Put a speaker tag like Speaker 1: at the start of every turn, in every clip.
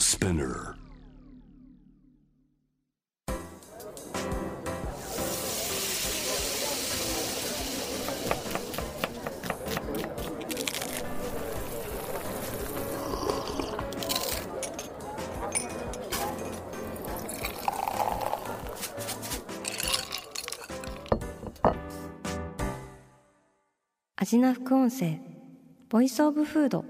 Speaker 1: Spinner.
Speaker 2: アジナ副音声Voice of Food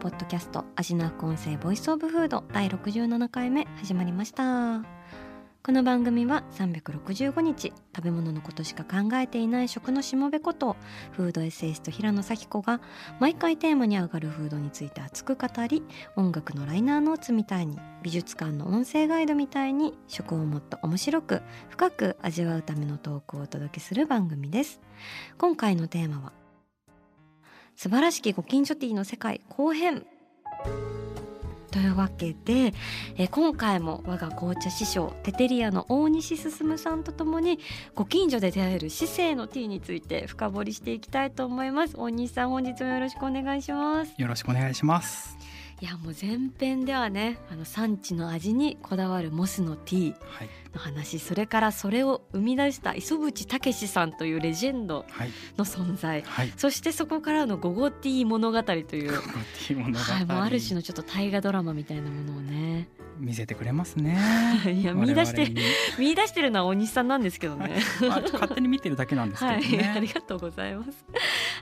Speaker 2: ポッドキャスト味な副音声 Voice of Food 第67回目始まりました。この番組は365日食べ物のことしか考えていない食のしもべことフードエッセイスト平野咲子が毎回テーマに上がるフードについて熱く語り音楽のライナーノーツみたいに美術館の音声ガイドみたいに食をもっと面白く深く味わうためのトークをお届けする番組です。今回のテーマは素晴らしきご近所ティーの世界後編。というわけで、えー今回も我が紅茶師匠テテリアの大西進さんとともにご近所で出会える市政のティーについて深掘りしていきたいと思います。大西さん本日もよろしくお願いします。
Speaker 3: よろしくお願いします。
Speaker 2: いやもう前編ではねあの産地の味にこだわるモスのティー
Speaker 3: はい、
Speaker 2: の話それからそれを生み出した磯淵武さんというレジェンド
Speaker 3: はい、
Speaker 2: の存在。
Speaker 3: はい。
Speaker 2: そしてそこからのゴゴティー物語というもうある種のちょっと大河ドラマみたいなものをね
Speaker 3: 見せてくれますね。
Speaker 2: いや見出して 見出してるのは大西さんなんですけどね。
Speaker 3: まあ勝手に見てるだけなんですけど
Speaker 2: はい、
Speaker 3: ね。
Speaker 2: ありがとうございます。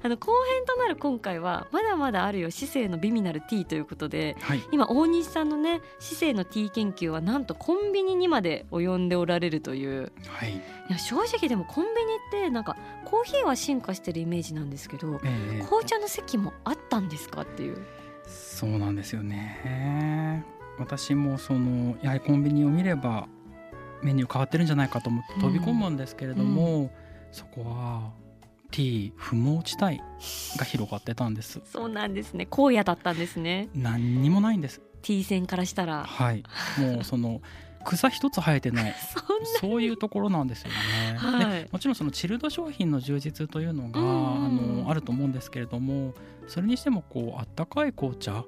Speaker 2: あの後編となる今回はまだまだあるよ市政の美味なるティーということで
Speaker 3: はい、
Speaker 2: 今大西さんのね市政のティー研究はなんとコンビニにまで及んでおられるという
Speaker 3: はい、
Speaker 2: いや正直でもコンビニってなんかコーヒーは進化してるイメージなんですけど
Speaker 3: ええ
Speaker 2: 紅茶の席もあったんですかっていう。
Speaker 3: そうなんですよね。私もそのやはりコンビニを見ればメニュー変わってるんじゃないかと思って飛び込むんですけれども、そこはティー不毛地帯が広がってたんです。
Speaker 2: そうなんですね。荒野だったんですね。
Speaker 3: 何にもないんです。
Speaker 2: T 線からしたら。
Speaker 3: はい、もうその草一つ生えてない。
Speaker 2: そ
Speaker 3: ういうところなんですよね。
Speaker 2: はい。
Speaker 3: でもちろんそのチルド商品の充実というのが、
Speaker 2: うんうんうん。
Speaker 3: あのあると思うんですけれどもそれにしてもこうあったかい紅茶？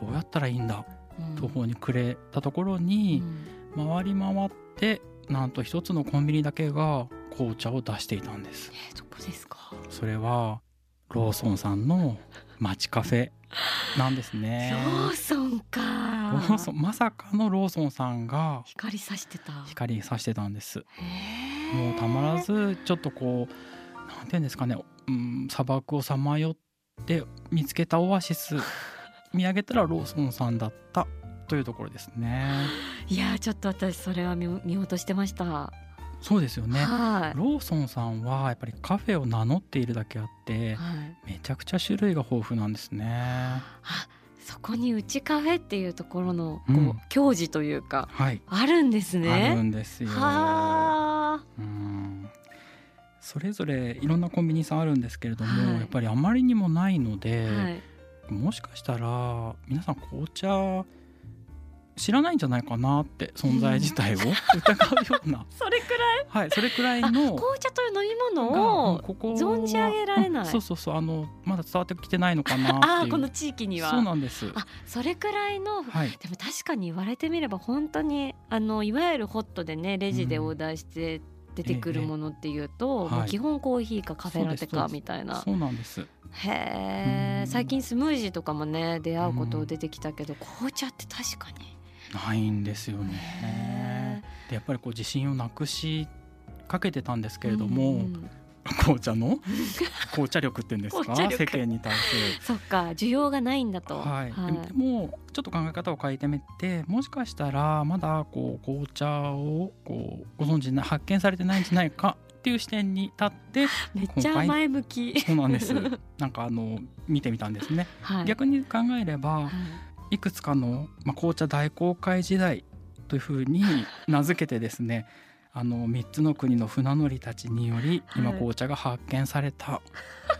Speaker 3: どうやったらいいんだ？
Speaker 2: うん
Speaker 3: 途方に暮れたところ
Speaker 2: う
Speaker 3: に、
Speaker 2: ん
Speaker 3: 回り回ってなんと一つのコンビニだけが紅茶を出していたんです。
Speaker 2: えーどこですか？
Speaker 3: それはローソンさんの街カフェなんですね。
Speaker 2: ローソンか
Speaker 3: ローソンまさかのローソンさんが
Speaker 2: 光さしてた
Speaker 3: 光さしてたんです。もうたまらずちょっとこうなんていうんですかね、うん、砂漠をさまよって見つけたオアシス見上げたらローソンさんだったというところですね。
Speaker 2: いやーちょっと私それは見見落としてました、は
Speaker 3: そうですよね。
Speaker 2: い、は
Speaker 3: ローソンさんはやっぱりカフェを名乗っているだけあって
Speaker 2: い、
Speaker 3: めちゃくちゃ種類が豊富なんですね。
Speaker 2: あそこにうちカフェっていうところのこう、
Speaker 3: うん
Speaker 2: 矜持というか
Speaker 3: はい、
Speaker 2: あるんです
Speaker 3: ある
Speaker 2: ね
Speaker 3: んですよ。
Speaker 2: はあ
Speaker 3: うん。それぞれいろんなコンビニさんあるんですけれども、
Speaker 2: はい。
Speaker 3: やっぱりあまりにもないので、
Speaker 2: はい
Speaker 3: もしかしたら皆さん紅茶知らないんじゃないかなって存在自体を疑うような、
Speaker 2: それくらい？
Speaker 3: はい、それくらい
Speaker 2: あ
Speaker 3: の
Speaker 2: 紅茶という飲み
Speaker 3: が
Speaker 2: 物を
Speaker 3: ここは
Speaker 2: 存じ上げられない。
Speaker 3: うんそうそうそうあのまだ伝わってきてないのかなっていう。
Speaker 2: あーこの地域には。
Speaker 3: そうなんです。
Speaker 2: あそれくらいの
Speaker 3: はい。
Speaker 2: でも確かに言われてみれば本当にあのいわゆるホットでねレジでオーダーして出てくるものっていうと、
Speaker 3: ええ
Speaker 2: 基本コーヒーかカフェラテかみたいな。
Speaker 3: そうなんです。
Speaker 2: へえ
Speaker 3: うん。
Speaker 2: 最近スムージーとかもね出会うこと出てきたけど、紅茶って確かに。
Speaker 3: ないんですよ
Speaker 2: へ
Speaker 3: ねでやっぱりこう自信をなくしかけてたんですけれども、
Speaker 2: うん
Speaker 3: 紅茶の？紅茶力っていうんですか？世間に対する
Speaker 2: そっか需要がないんだと。
Speaker 3: はい、でもでもちょっと考え方を変えてみてもしかしたらまだこう紅茶をこうご存知な発見されてないんじゃないかっていう視点に立って
Speaker 2: めっちゃ前向き。
Speaker 3: そうなんです。なんかあの見てみたんですね、
Speaker 2: はい。
Speaker 3: 逆に考えれば
Speaker 2: はい。
Speaker 3: いくつかの、まあ、紅茶大航海時代というふうに名付けてですねあの3つの国の船乗りたちにより今
Speaker 2: はい。
Speaker 3: 紅茶が発見された。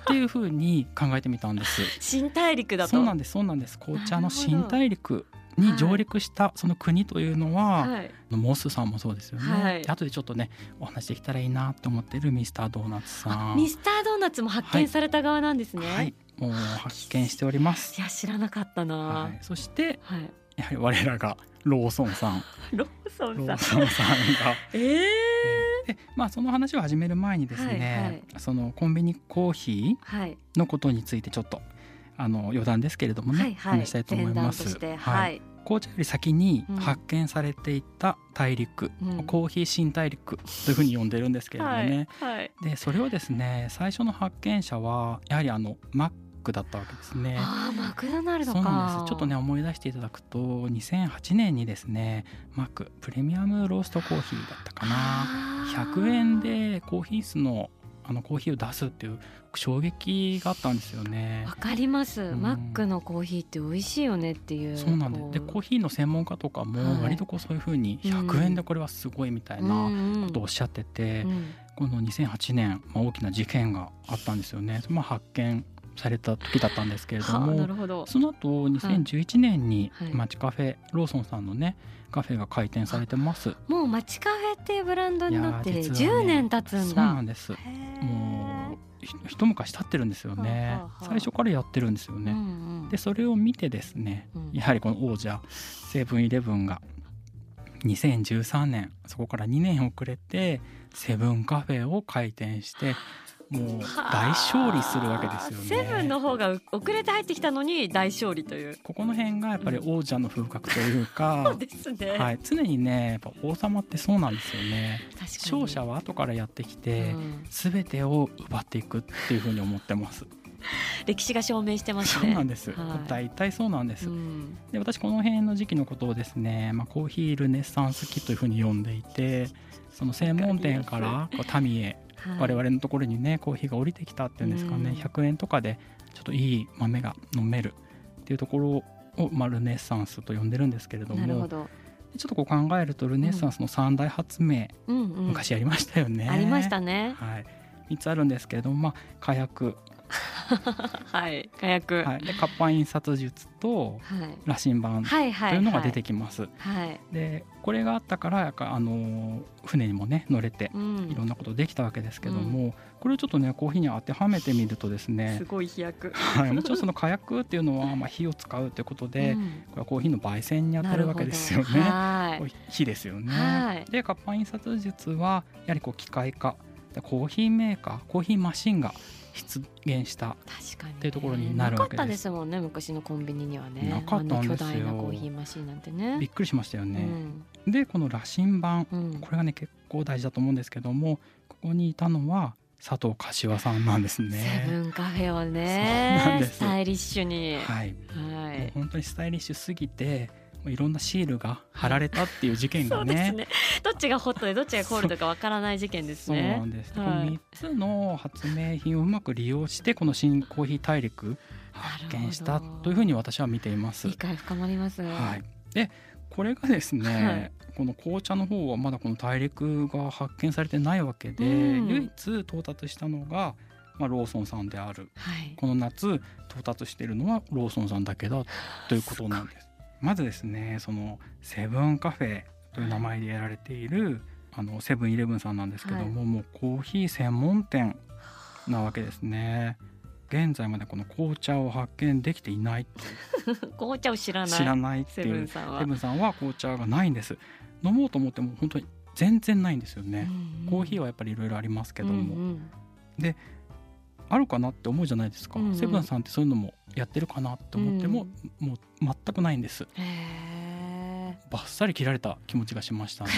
Speaker 3: っていうふうに考えてみたんです。
Speaker 2: 新大陸だと。
Speaker 3: そうなんですそうなんです。紅茶の新大陸に上陸したその国というのは、
Speaker 2: はい。
Speaker 3: モスさんもそうですよね、
Speaker 2: はい。
Speaker 3: で後でちょっとねお話できたらいいなと思ってるミスタードーナツさん。
Speaker 2: ミスタードーナツも発見された側なんですね、
Speaker 3: はい。もう発見しております。
Speaker 2: いや知らなかったな。
Speaker 3: は、
Speaker 2: はい。
Speaker 3: そして
Speaker 2: い、
Speaker 3: やはり我らがローソンさん。
Speaker 2: ローソ
Speaker 3: ロ
Speaker 2: ンさん。
Speaker 3: ーソンさんが。
Speaker 2: ええ
Speaker 3: でまあその話を始める前にですね、そのコンビニコーヒ
Speaker 2: はい。
Speaker 3: ーのことについてちょっとあの余談ですけれどもね、
Speaker 2: はいはい。
Speaker 3: 話したいと思います。は
Speaker 2: はい。い、
Speaker 3: 紅茶より先に
Speaker 2: うん。
Speaker 3: 発見されていた大陸、
Speaker 2: うん。
Speaker 3: コーヒー新大陸というふうに呼んでるんですけれどもね、
Speaker 2: はいはい
Speaker 3: でそれをですね最初の発見者はやはりあのマックだったわけですね。
Speaker 2: ああマクドナルド
Speaker 3: そう
Speaker 2: か
Speaker 3: なんです。ちょっとね思い出していただくと2008年にですねマックプレミアムローストコーヒーだったかな。
Speaker 2: あー。
Speaker 3: 100円でコーヒー室のあのコーヒーを出すっていう衝撃があったんですよね。
Speaker 2: わ。かります、
Speaker 3: ん。
Speaker 2: マックのコーヒーって美味しいよねっていう
Speaker 3: そうなんででコーヒーの専門家とか
Speaker 2: はい。
Speaker 3: も割とこうそういうふうに100円でこれはすごいみたいな
Speaker 2: うん
Speaker 3: ことをおっしゃってて、
Speaker 2: うん
Speaker 3: この2008年、まあ、大きな事件があったんですよね、まあ、発見された時だったんですけれど
Speaker 2: はあな
Speaker 3: もその後2011年に
Speaker 2: はい。
Speaker 3: 街カフェローソンさんのねカフェが開店されてます。
Speaker 2: もう街カフェっていうブランドになって
Speaker 3: いやー実はね
Speaker 2: 10年経つん
Speaker 3: そう
Speaker 2: だ
Speaker 3: なんです。もうひ一昔経ってるんですよね、
Speaker 2: はあはあはあ。
Speaker 3: 最初からやってるんですよね、
Speaker 2: うんうん。
Speaker 3: でそれを見てですね
Speaker 2: うん。
Speaker 3: やはりこの王者セブンイレブンが2013年そこから2年遅れてセブンカフェを開店してもう大勝利するわけですよね。
Speaker 2: セブンの方が遅れて入ってきたのに大勝利という
Speaker 3: ここの辺がやっぱり王者の風格という
Speaker 2: そ
Speaker 3: か
Speaker 2: う、ですね、
Speaker 3: はい、常にねやっぱ王様ってそうなんですよね。勝者は後からやってきて、
Speaker 2: うん
Speaker 3: 全てを奪っていくっていうふうに思ってます。
Speaker 2: 歴史が証明してます
Speaker 3: そう
Speaker 2: ね
Speaker 3: なんです。
Speaker 2: はい
Speaker 3: 大体そうなんです。
Speaker 2: うん
Speaker 3: で私この辺の時期のことをですね、まあ、コーヒールネッサンス期というふうに呼んでいてその専門店からこう民へ
Speaker 2: はい
Speaker 3: 我々のところにねコーヒーが降りてきたっていうんですかね、
Speaker 2: うん。
Speaker 3: 100円とかでちょっといい豆が飲めるっていうところを、まあ、ルネッサンスと呼んでるんですけれどもちょっとこう考えるとルネッサンスの三大発明、
Speaker 2: うんうん、
Speaker 3: 昔やりましたよね。
Speaker 2: ありましたね。
Speaker 3: はい、3つあるんですけれども、まあ、火薬、
Speaker 2: はい。火薬。
Speaker 3: はい、で活版印刷術と
Speaker 2: はい。
Speaker 3: 羅針盤というのが出てきます。
Speaker 2: はい、
Speaker 3: でこれがあったからやあの船にもね乗れて
Speaker 2: うん。
Speaker 3: いろんなことできたわけですけども、これをちょっとねコーヒーに当てはめてみるとですね
Speaker 2: す、ごい飛躍。
Speaker 3: はい、もちろんその火薬っていうのは まあ火を使うということで、
Speaker 2: うん。
Speaker 3: これはコーヒーの焙煎に当たるわけですよね。火ですよね。
Speaker 2: はい。
Speaker 3: で活版印刷術はやはりこう機械化。でコーヒーメーカーコーヒーマシンが出現したっていうところになるわけです。
Speaker 2: なかったですもんね昔のコンビニにはね。
Speaker 3: なかったんですよ。
Speaker 2: あの巨大なコーヒーマシンなんてね。
Speaker 3: びっくりしましたよ
Speaker 2: う
Speaker 3: ね。
Speaker 2: ん。
Speaker 3: でこの羅針盤
Speaker 2: うん。
Speaker 3: これがね結構大事だと思うんですけどもここにいたのは佐藤柏さんなんです
Speaker 2: セ
Speaker 3: ね。
Speaker 2: ブンカフェをねスタイリッシュに。
Speaker 3: はい、
Speaker 2: はい。
Speaker 3: 本当にスタイリッシュすぎていろんなシールが貼られたっていう事件がね。
Speaker 2: ね。どっちがホットでどっちがコールドかわからない事件です
Speaker 3: そうな
Speaker 2: ね
Speaker 3: んです、
Speaker 2: はい。
Speaker 3: この3つの発明品をうまく利用してこの新コーヒー大陸発見したというふうに私は見ています。
Speaker 2: 理解深まります。
Speaker 3: はい、でこれがですね、
Speaker 2: はい。
Speaker 3: この紅茶の方はまだこの大陸が発見されてないわけで、
Speaker 2: うん。
Speaker 3: 唯一到達したのが、まあ、ローソンさんである。
Speaker 2: はい。
Speaker 3: この夏到達しているのはローソンさんだけだということなんです。まずですねそのセブンカフェという名前でやられている、あのセブンイレブンさんなんですけども、もうコーヒー専門店なわけですね。現在までこの紅茶を発見できていない。
Speaker 2: 紅茶を知らない
Speaker 3: 知らないって
Speaker 2: セ
Speaker 3: いう
Speaker 2: ブンさんは。
Speaker 3: セブンさんは紅茶がないんです。飲もうと思っても本当に全然ないんですよね、コーヒー
Speaker 2: は
Speaker 3: はやっぱりいろいろありますけども、
Speaker 2: うん
Speaker 3: あるかなって思うじゃないですか、
Speaker 2: うんうん。
Speaker 3: セブンさんってそういうのもやってるかなって思っても、もう全くないんです。バッサリ切られた気持ちがしましたね。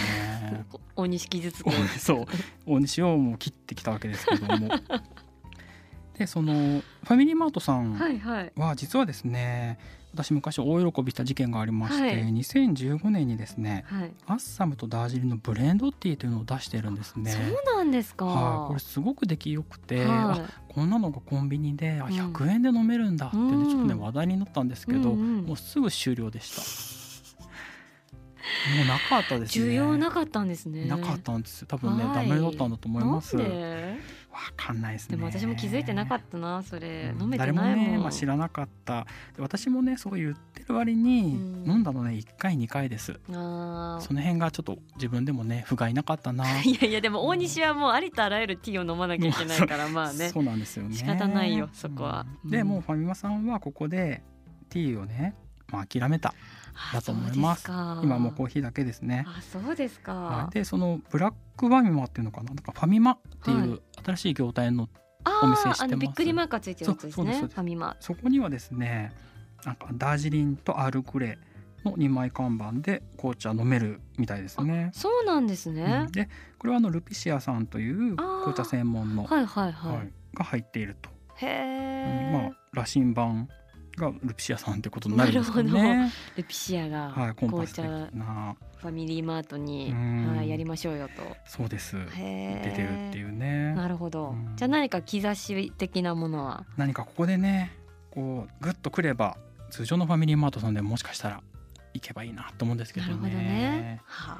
Speaker 2: ー 大西傷つく
Speaker 3: おそう。大西をもう切ってきたわけですけども。でそのファミリーマートさん
Speaker 2: はいはい。
Speaker 3: は実はですね私昔大喜びした事件がありまして、
Speaker 2: はい。
Speaker 3: 2015年にですね
Speaker 2: はい。
Speaker 3: アッサムとダージリンのブレンドティーというのを出してるんですね。
Speaker 2: そうなんですか。
Speaker 3: はい、これすごく出来よくて、
Speaker 2: はい。
Speaker 3: あこんなのがコンビニであ
Speaker 2: うん。
Speaker 3: 100円で飲めるんだってね、
Speaker 2: うん。
Speaker 3: ちょっとね話題になったんですけど、
Speaker 2: うんうん。
Speaker 3: もうすぐ終了でした。もうなかったですね。
Speaker 2: 需要なかったんですね。
Speaker 3: なかったんですよ。多分ね、
Speaker 2: はい。
Speaker 3: ダメだったんだと思います。わかんないですね。
Speaker 2: でも私も気づいてなかったなそれ、
Speaker 3: うん。
Speaker 2: 飲めてない
Speaker 3: 誰も
Speaker 2: もん
Speaker 3: ね、まあ、知らなかった。で私もねそう言ってる割に、
Speaker 2: うん。
Speaker 3: 飲んだのね1回2回です。
Speaker 2: あ
Speaker 3: その辺がちょっと自分でもね不甲斐なかったな。
Speaker 2: ー いやいやでも大西はもうありとあらゆるティーを飲まなきゃいけないからまあね。
Speaker 3: そうなんですよね。
Speaker 2: 仕方ないよそこは。
Speaker 3: うんで
Speaker 2: うん。
Speaker 3: もうファミマさんはここでティーをね、まあ、諦めた。
Speaker 2: あ
Speaker 3: だと思います。今もうコーヒーだけですね。
Speaker 2: あそうですか、
Speaker 3: はい、でそのブラックファミマっていうのかな？なんかファミマってい
Speaker 2: は
Speaker 3: う新しい業態の
Speaker 2: あ
Speaker 3: お店知ってます。
Speaker 2: ああのびっくりマークがついてるやつですね。ファミマ。
Speaker 3: そこにはですねなんかダージリンとアールグレーの2枚看板で紅茶飲めるみたいですね。
Speaker 2: そうなんですね。
Speaker 3: うん、でこれはあのルピシアさんという紅茶専門の、
Speaker 2: はいはいはい、
Speaker 3: はいが入っていると、
Speaker 2: へえ、
Speaker 3: うん。まあ羅針盤がルピシアさんってことになるんですか
Speaker 2: な
Speaker 3: ね。
Speaker 2: ルピシアが
Speaker 3: はい、
Speaker 2: 紅茶
Speaker 3: な。
Speaker 2: ファミリーマートに、
Speaker 3: うん。
Speaker 2: はい、やりましょうよと。
Speaker 3: そうです。出てるっていうね。
Speaker 2: なるほど、
Speaker 3: うん。
Speaker 2: じゃあ何か兆し的なものは？
Speaker 3: 何かここでねこうグッとくれば通常のファミリーマートさんでももしかしたら行けばいいなと思うんですけど
Speaker 2: なるほどね。
Speaker 3: ね。
Speaker 2: は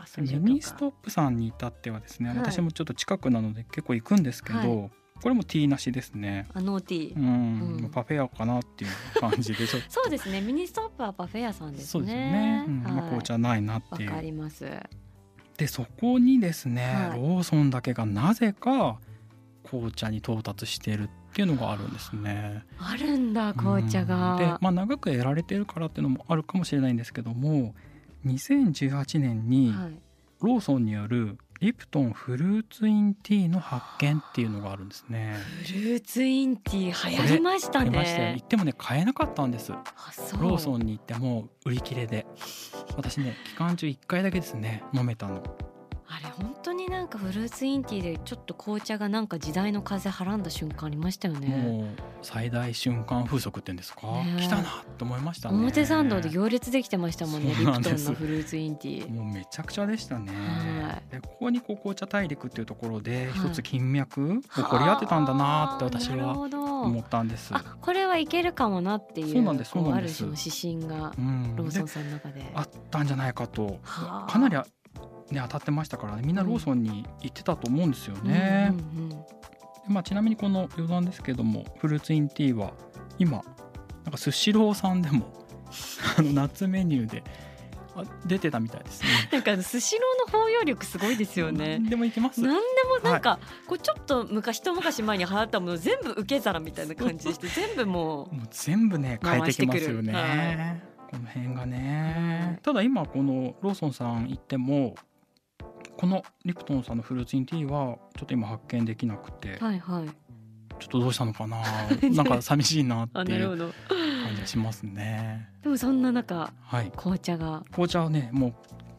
Speaker 2: あそう
Speaker 3: ミニストップさんに至ってはですね、
Speaker 2: はい。
Speaker 3: 私もちょっと近くなので結構行くんですけど、
Speaker 2: は
Speaker 3: これもティーなしですね。
Speaker 2: あ no tea、
Speaker 3: うん、
Speaker 2: うん。
Speaker 3: パフェ屋かなっていう感じで
Speaker 2: そうですね。ミニストップはパフェ屋さんですね。
Speaker 3: そうですよね。うん。
Speaker 2: はい。
Speaker 3: まあ紅茶ないなっ
Speaker 2: わ
Speaker 3: ていう。
Speaker 2: かります。
Speaker 3: でそこにですね、
Speaker 2: はい。
Speaker 3: ローソンだけがなぜか紅茶に到達してるっていうのがあるんですね。
Speaker 2: あるんだ紅茶
Speaker 3: うん
Speaker 2: が、
Speaker 3: で、まあ、長くやられてるからっていうのもあるかもしれないんですけども2018年に
Speaker 2: はい、
Speaker 3: ローソンによるリプトンフルーツインティーの発見っていうのがあるんですね。
Speaker 2: フルーツインティー流行りました
Speaker 3: あ
Speaker 2: ね
Speaker 3: 行ってもね買えなかったんですローソンに行っても売り切れで。私ね期間中1回だけですね飲めたの
Speaker 2: あれ本当になんかフルーツインティーでちょっと紅茶がなんか時代の風はらんだ瞬間ありましたよね。
Speaker 3: もう最大瞬間風速ってんですか、来たなと思いましたね。
Speaker 2: 表参道で行列できてましたもんねリプトンのフルーツインティー。
Speaker 3: もうめちゃくちゃでしたね、
Speaker 2: はい。
Speaker 3: でここにこう紅茶大陸っていうところで
Speaker 2: はい。
Speaker 3: 一つ金脈起こり合ってたんだなって私は思ったんです、
Speaker 2: あこれはいけるかもなっていう
Speaker 3: そうなんです
Speaker 2: こ
Speaker 3: そうなんです。
Speaker 2: ある種の指針がローソンさんの中で。
Speaker 3: あったんじゃないかと。
Speaker 2: はあ。
Speaker 3: かなりあね当たってましたからねみんなローソンに行ってたと思うんですよね、まあ、ちなみにこの余談ですけどもフルーツインティーは今なんかスシローさんでも あの夏メニューであ出てたみたいですね。
Speaker 2: なんかスシローの包容力すごいですよね。
Speaker 3: 何でもいけます。
Speaker 2: 何でもなんか、こうちょっと昔一昔前に流行ったもの全部受け皿みたいな感じでして 全部もう
Speaker 3: もう全部ね変えてきますよね。
Speaker 2: 回して
Speaker 3: この辺がね、
Speaker 2: はい。
Speaker 3: ただ今このローソンさん行ってもこのリプトンさんのフルーツインティーはちょっと今発見できなくて、
Speaker 2: はいはい。
Speaker 3: ちょっとどうしたのかな。なんか寂しいなっていう感じがしますね。
Speaker 2: でもそんな中
Speaker 3: はい。
Speaker 2: 紅茶が。
Speaker 3: 紅茶はねもう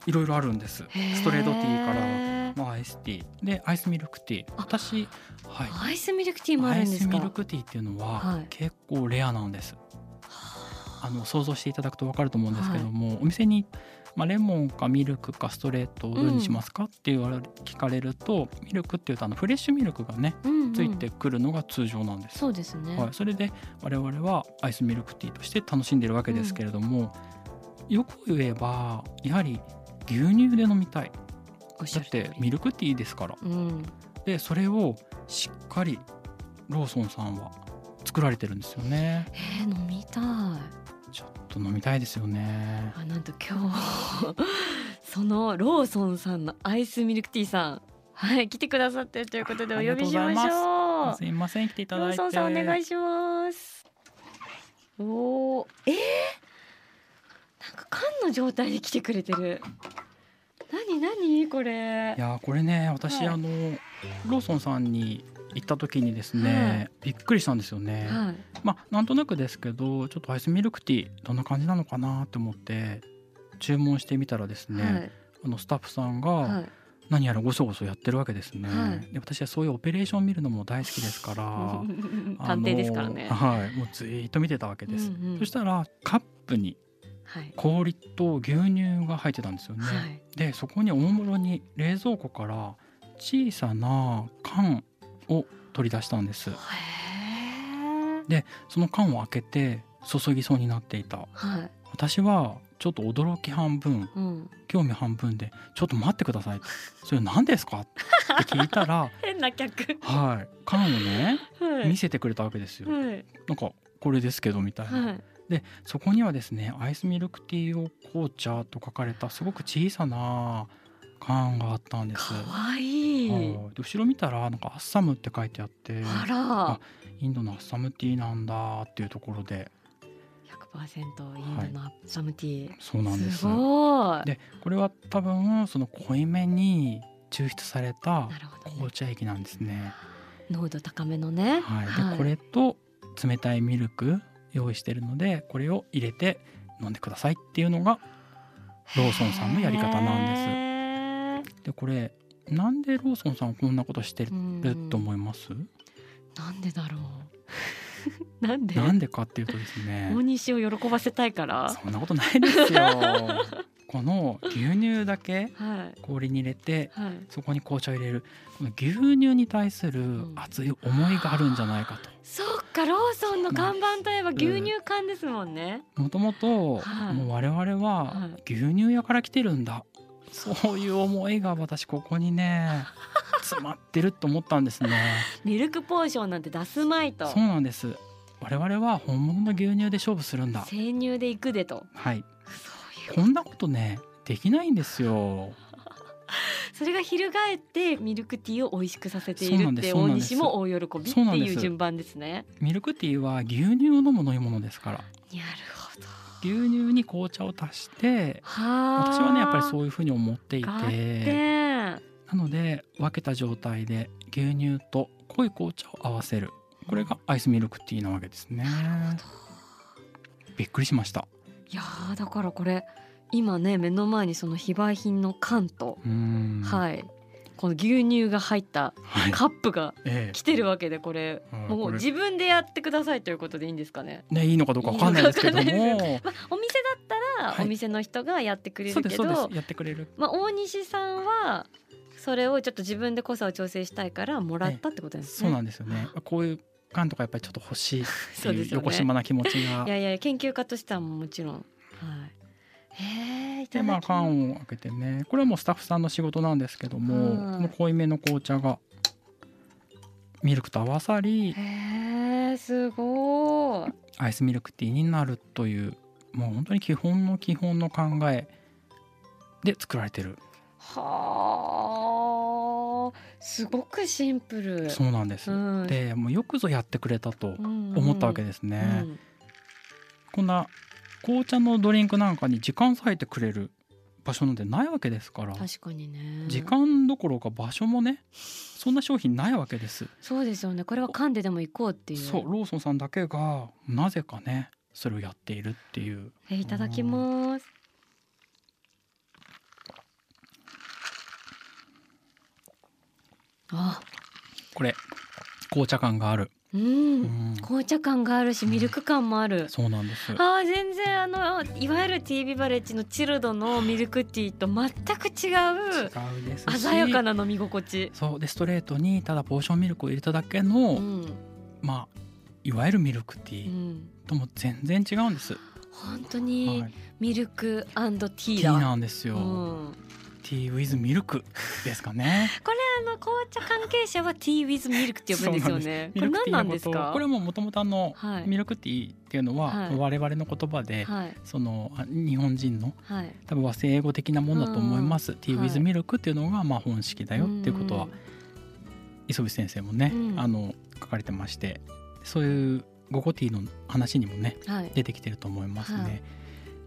Speaker 3: いろいろあるんです。ストレートティーから、
Speaker 2: ら
Speaker 3: まあ、アイスティー。でアイスミルクティー。
Speaker 2: あ
Speaker 3: 私、はい、
Speaker 2: アイスミルクティーもあるんですか？
Speaker 3: アイスミルクティーっていうのは
Speaker 2: はい。
Speaker 3: 結構レアなんです、あ。の想像していただくと分かると思うんですけども、お店に、まあ、レモンかミルクかストレートをどれにしますかって言われ聞かれるとミルクっていうとあのフレッシュミルクがね
Speaker 2: うんうん。
Speaker 3: ついてくるのが通常なんです、
Speaker 2: そうですね、
Speaker 3: はい、それで我々はアイスミルクティーとして楽しんでるわけですけれども、よく言えばやはり牛乳で飲みたい。だってミルクティーですから。
Speaker 2: うん。
Speaker 3: でそれをしっかりローソンさんは作られてるんですよね。
Speaker 2: えー、飲みたい
Speaker 3: と飲みたいですよね。
Speaker 2: あなんと今日 そのローソンさんのアイスミルクティーさん。はい来てくださってるということでお呼びしましょう。
Speaker 3: すいません来ていただいて。
Speaker 2: ローソンさんお願いします。おおえー、なんか缶の状態で来てくれてる。何何？これ。
Speaker 3: いやーこれね私、
Speaker 2: はい。
Speaker 3: あのローソンさんに行った時にですね、びっくりしたんですよね、
Speaker 2: はい。
Speaker 3: まあなんとなくですけどちょっとアイスミルクティーどんな感じなのかなって思って注文してみたらですね、
Speaker 2: はい。
Speaker 3: あのスタッフさんが、
Speaker 2: はい。
Speaker 3: 何やらごそごそやってるわけですね、
Speaker 2: はい。
Speaker 3: で私はそういうオペレーションを見るのも大好きですから
Speaker 2: 探偵ですからね。
Speaker 3: あのはい。もうずーっと見てたわけです、
Speaker 2: うんうん。
Speaker 3: そしたらカップに
Speaker 2: はい。
Speaker 3: 氷と牛乳が入ってたんですよね、
Speaker 2: はい。
Speaker 3: でそこにおもむろに冷蔵庫から小さな缶を取り出したんです。
Speaker 2: へ
Speaker 3: でその缶を開けて注ぎそうになっていた。
Speaker 2: ーはい。
Speaker 3: 私はちょっと驚き半分
Speaker 2: うん。
Speaker 3: 興味半分で「ちょっと待ってください 」それ何ですか?」って聞いたら
Speaker 2: 変な客。
Speaker 3: はい。缶をね
Speaker 2: はい。
Speaker 3: 見せてくれたわけですよ。
Speaker 2: はい
Speaker 3: なんかこれですけどみたいな。
Speaker 2: はい。
Speaker 3: でそこにはですねアイスミルクティーを紅茶と書かれたすごく小さな缶があったんです。
Speaker 2: かわいい。
Speaker 3: 後ろ見たらなんかアッサムって書いてあって
Speaker 2: あら。
Speaker 3: インドのアッサムティーなんだっていうところで。
Speaker 2: 100%インドのサムティー、
Speaker 3: そうなんです。
Speaker 2: すごい。
Speaker 3: でこれは多分その濃いめに抽出された紅、茶液なんですね。
Speaker 2: 濃度高めのね。
Speaker 3: はい、でこれと冷たいミルク用意してるのでこれを入れて飲んでくださいっていうのがローソンさんのやり方なん
Speaker 2: です
Speaker 3: でこれなんでローソンさんこんなことしてると思います、
Speaker 2: なんでだろう。なんで？
Speaker 3: なんでかっていうとですね。
Speaker 2: 大西を喜ばせたいから。
Speaker 3: そんなことないですよ。この牛乳だけ
Speaker 2: はい。
Speaker 3: 氷に入れて
Speaker 2: はい。
Speaker 3: そこに紅茶を入れる。この牛乳に対する熱い思いがあるんじゃないかと。
Speaker 2: そっかローソンの看板といえば牛乳缶ですもんね、
Speaker 3: もともと
Speaker 2: はい。
Speaker 3: もう我々
Speaker 2: は
Speaker 3: はい。牛乳屋から来てるんだそういう思いが私ここにね 詰まってると思ったんですね。
Speaker 2: ミルクポーションなんて出すまいと。
Speaker 3: そうなんです。我々は本物の牛乳で勝負するんだ。
Speaker 2: 生乳でいくでと。
Speaker 3: はい。
Speaker 2: そういう
Speaker 3: こんなことねできないんですよ。
Speaker 2: それが翻ってミルクティーを美味しくさせているって大西も大喜びっていう順番ですね。
Speaker 3: ミルクティーは牛乳を飲む飲み物ですから。
Speaker 2: なるほど
Speaker 3: 牛乳に紅茶を足して
Speaker 2: はあ。
Speaker 3: 私はねやっぱりそういうふうに思っていて。なので分けた状態で牛乳と濃い紅茶を合わせる。これがアイスミルクティーなわけですね。びっくりしました。
Speaker 2: いやーだからこれ今ね目の前にその非売品の缶と、はいこの牛乳が入った
Speaker 3: はい。
Speaker 2: カップが
Speaker 3: え
Speaker 2: 来てるわけでこれ。
Speaker 3: え
Speaker 2: もう自分でやってくださいということでいいんですかね？
Speaker 3: ねいいのかどうかわかんないですけども。
Speaker 2: まあ、お店だったら
Speaker 3: はい。
Speaker 2: お店の人がやってくれるけど、
Speaker 3: やってくれる。
Speaker 2: まあ、大西さんはそれをちょっと自分で濃さを調整したいからもらったってことですね。
Speaker 3: そうなんですよね。こういう缶とかやっぱりちょっと欲しいって
Speaker 2: そうですよね。
Speaker 3: いう横島な気持ちが。
Speaker 2: いやいや研究家としてはもちろん。はい。へ
Speaker 3: でまあ。缶を開けてね。これはもうスタッフさんの仕事なんですけども、
Speaker 2: はい
Speaker 3: この濃いめの紅茶がミルクと合わさり
Speaker 2: へえすごい。
Speaker 3: アイスミルクティーになるというもう本当に基本の基本の考えで作られてる。
Speaker 2: はあすごくシンプル。
Speaker 3: そうなんです、
Speaker 2: うん。
Speaker 3: でもうよくぞやってくれたと
Speaker 2: 思
Speaker 3: 思ったわけ
Speaker 2: で
Speaker 3: ですね、
Speaker 2: うん。
Speaker 3: こんな紅茶のドリンクなんかに時間割いてくれる場所なんてないわけですから
Speaker 2: 確かにね。
Speaker 3: 時間どころか場所もねそんな商品ないわけです
Speaker 2: そうですよね。これは噛んででも行こうっていう。
Speaker 3: そうローソンさんだけがなぜかねそれをやっているっていう
Speaker 2: えいただきます。あ、
Speaker 3: これ紅茶感がある、
Speaker 2: うん、
Speaker 3: うん。
Speaker 2: 紅茶感があるしミルク感もある。
Speaker 3: そうなんです。
Speaker 2: あー全然あのいわゆるティービバレッジのチルドのミルクティーと全く違う
Speaker 3: 違うですし。
Speaker 2: 鮮やかな飲み心地。
Speaker 3: そう。でストレートにただポーションミルクを入れただけの、
Speaker 2: うん、
Speaker 3: まあいわゆるミルクティ
Speaker 2: う
Speaker 3: ー
Speaker 2: ん、
Speaker 3: とも全然違うんです、
Speaker 2: 本当
Speaker 3: は
Speaker 2: に
Speaker 3: い、
Speaker 2: ミルクティー
Speaker 3: ティー。なんですよ、
Speaker 2: うん、
Speaker 3: ティーウィズミルクですかね。
Speaker 2: あの紅茶関係者はティーウィズミルクって呼ぶんですよね。これ何なんですか？
Speaker 3: これももと。もとあの、
Speaker 2: はい。
Speaker 3: ミルクティーっていうのは、
Speaker 2: はい。
Speaker 3: 我々の言葉で、
Speaker 2: はい。
Speaker 3: そのあ日本人の
Speaker 2: はい。
Speaker 3: 多分和製英語的なものだと思います、ティーウィズ
Speaker 2: はい。
Speaker 3: ミルクっていうのがまあ本式だよっていうことは、磯部先生もね、
Speaker 2: うん。
Speaker 3: あの書かれてましてそういうゴゴティーの話にもね出てきてると思いますね。
Speaker 2: はい。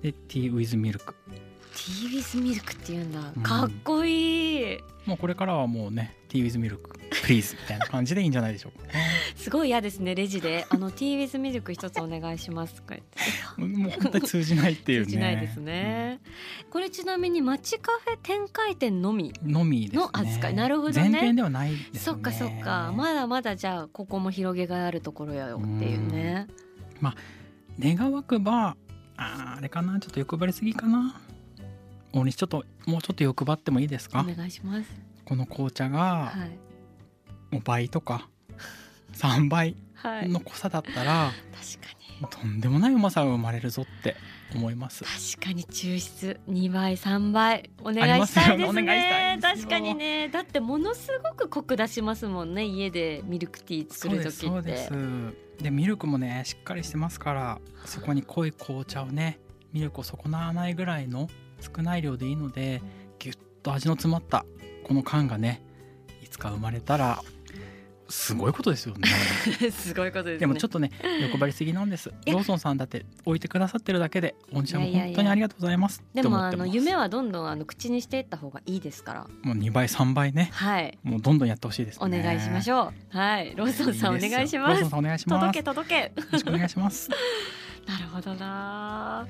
Speaker 3: でティーウィズミルク
Speaker 2: ィーウィズミルクって言うんだ
Speaker 3: うん。
Speaker 2: かっこいい。
Speaker 3: もうこれからはもうねティーウィズミルクプリーズみたいな感じでいいんじゃないでしょうかね。
Speaker 2: すごい嫌ですねレジで あのティーウィズミルク一つお願いしますとか言って。
Speaker 3: もう本当に通じないっていうね。
Speaker 2: 通じないですね。これちなみに街カフェ展開店のみ？
Speaker 3: うん。のみ。
Speaker 2: の扱いなるほどね
Speaker 3: 全店ではないね。
Speaker 2: そっかそっか。まだまだじゃあここも広げがあるところやよっていうね。
Speaker 3: 願わくばあーあれかなちょっと欲張りすぎかな。大西ちょっともうちょっと欲張ってもいいです
Speaker 2: お
Speaker 3: か。
Speaker 2: 願いします。
Speaker 3: この紅茶が
Speaker 2: はい
Speaker 3: もう倍とか 3倍
Speaker 2: はい。
Speaker 3: の濃さだったら、
Speaker 2: 確かに。
Speaker 3: とんでもないうまさが生まれるぞって思います
Speaker 2: 確かに抽出2倍3倍お願いしたいですね確かにねだってものすごくコク出しますもんね家でミルクティー作る時
Speaker 3: そう
Speaker 2: って
Speaker 3: ですそうですでミルクもねしっかりしてますからそこに濃い紅茶をねミルクを損なわないぐらいの少ない量でいいのでぎゅっと味の詰まったこの缶がねいつか生まれたらすごいことですよね。
Speaker 2: すごいことですね。
Speaker 3: でもちょっとね欲張りすぎなんです。ローソンさんだって置いてくださってるだけで御社も本当にありがとうございます。
Speaker 2: でもあの夢はどんどんあの口にしていった方がいいですから。
Speaker 3: もう2倍3倍ね。
Speaker 2: はい。
Speaker 3: もうどんどんやってほしいですね。
Speaker 2: お願いしましょう。はい。ローソンさんお願いします。
Speaker 3: ローソンさんお願いします。
Speaker 2: 届け届け。
Speaker 3: よろしくお願いします。
Speaker 2: なるほどな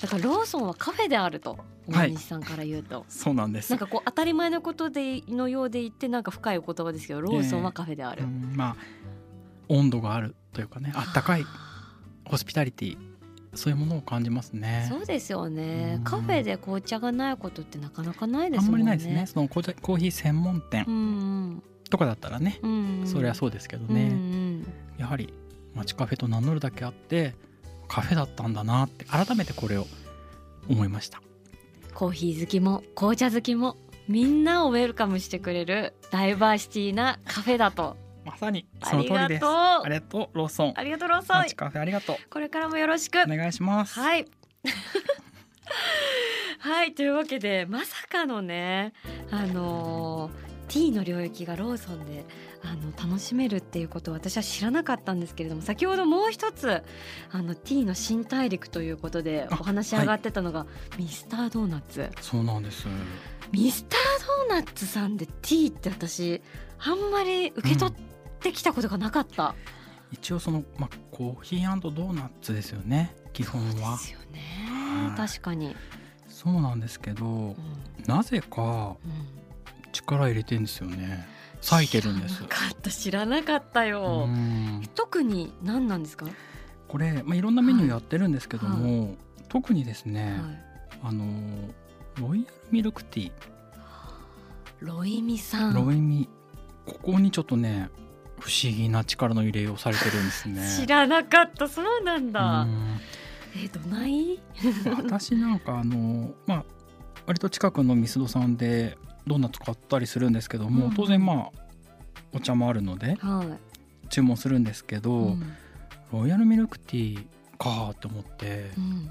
Speaker 2: だからローソンはカフェであると
Speaker 3: はい。
Speaker 2: 大西さんから言うと、
Speaker 3: そうなんです。
Speaker 2: なんかこう当たり前のことでのようで言ってなんか深いお言葉ですけどローソンはカフェである、
Speaker 3: うんまあ温度があるというかねあったかいホスピタリティそういうものを感じますね。
Speaker 2: そうですよね。
Speaker 3: うん。
Speaker 2: カフェで紅茶がないことってなかなかないですもんね。
Speaker 3: あんまりないですね。その紅茶コーヒー専門店
Speaker 2: うん
Speaker 3: とかだったらね、
Speaker 2: うんうん。
Speaker 3: そりゃそうですけど
Speaker 2: うんう
Speaker 3: ね、
Speaker 2: ん。
Speaker 3: やはり街カフェと名乗るだけあってカフェだったんだなって改めてこれを思いました。
Speaker 2: コーヒー好きも紅茶好きもみんなをウェルカムしてくれるダイバーシティなカフェだと。
Speaker 3: まさに
Speaker 2: あ
Speaker 3: その通りです。
Speaker 2: りがとう。
Speaker 3: ありがとうローソン。
Speaker 2: ありがとうローソン。
Speaker 3: 街カフェありがとう。
Speaker 2: これからもよろしく。
Speaker 3: お願いします。
Speaker 2: はい。はいというわけでまさかのねあのー T の領域がローソンであの楽しめるっていうことを私は知らなかったんですけれども先ほどもう一つあの T の新大陸ということで
Speaker 3: あ
Speaker 2: お話上がってたのが、ミスタードーナツ。
Speaker 3: そうなんです
Speaker 2: ミスタードーナツさんで T って私あんまり受け取ってきたことがなかった、
Speaker 3: 一応その、まあ、コーヒードーナツですよね基本は。
Speaker 2: ですよね。
Speaker 3: はい。
Speaker 2: 確かに、
Speaker 3: そうなんですけど
Speaker 2: うん。
Speaker 3: なぜか
Speaker 2: うん
Speaker 3: 力入れてんですよね。咲いてるんです。
Speaker 2: 知らなかった知らなかったよ、
Speaker 3: うん。
Speaker 2: 特に何なんですか、
Speaker 3: これ、まあ、いろんなメニューやってるんですけども、特にですね、
Speaker 2: は
Speaker 3: あのロイヤルミルクティ
Speaker 2: い、ロイミさ
Speaker 3: ー、
Speaker 2: ん。
Speaker 3: ロイミ。ここにちょっとね不思議な力の入れをされてるんですね。
Speaker 2: 知らなかったそうなんだ、
Speaker 3: うん。
Speaker 2: えどない？
Speaker 3: 私なんかあのまあ割と近くのミスドさんでドーナツ買ったりするんですけども、
Speaker 2: うん。
Speaker 3: 当然まあお茶もあるので
Speaker 2: は
Speaker 3: 注文するんですけど、
Speaker 2: い、うん。
Speaker 3: ロイヤルミルクティーかと思って
Speaker 2: うん。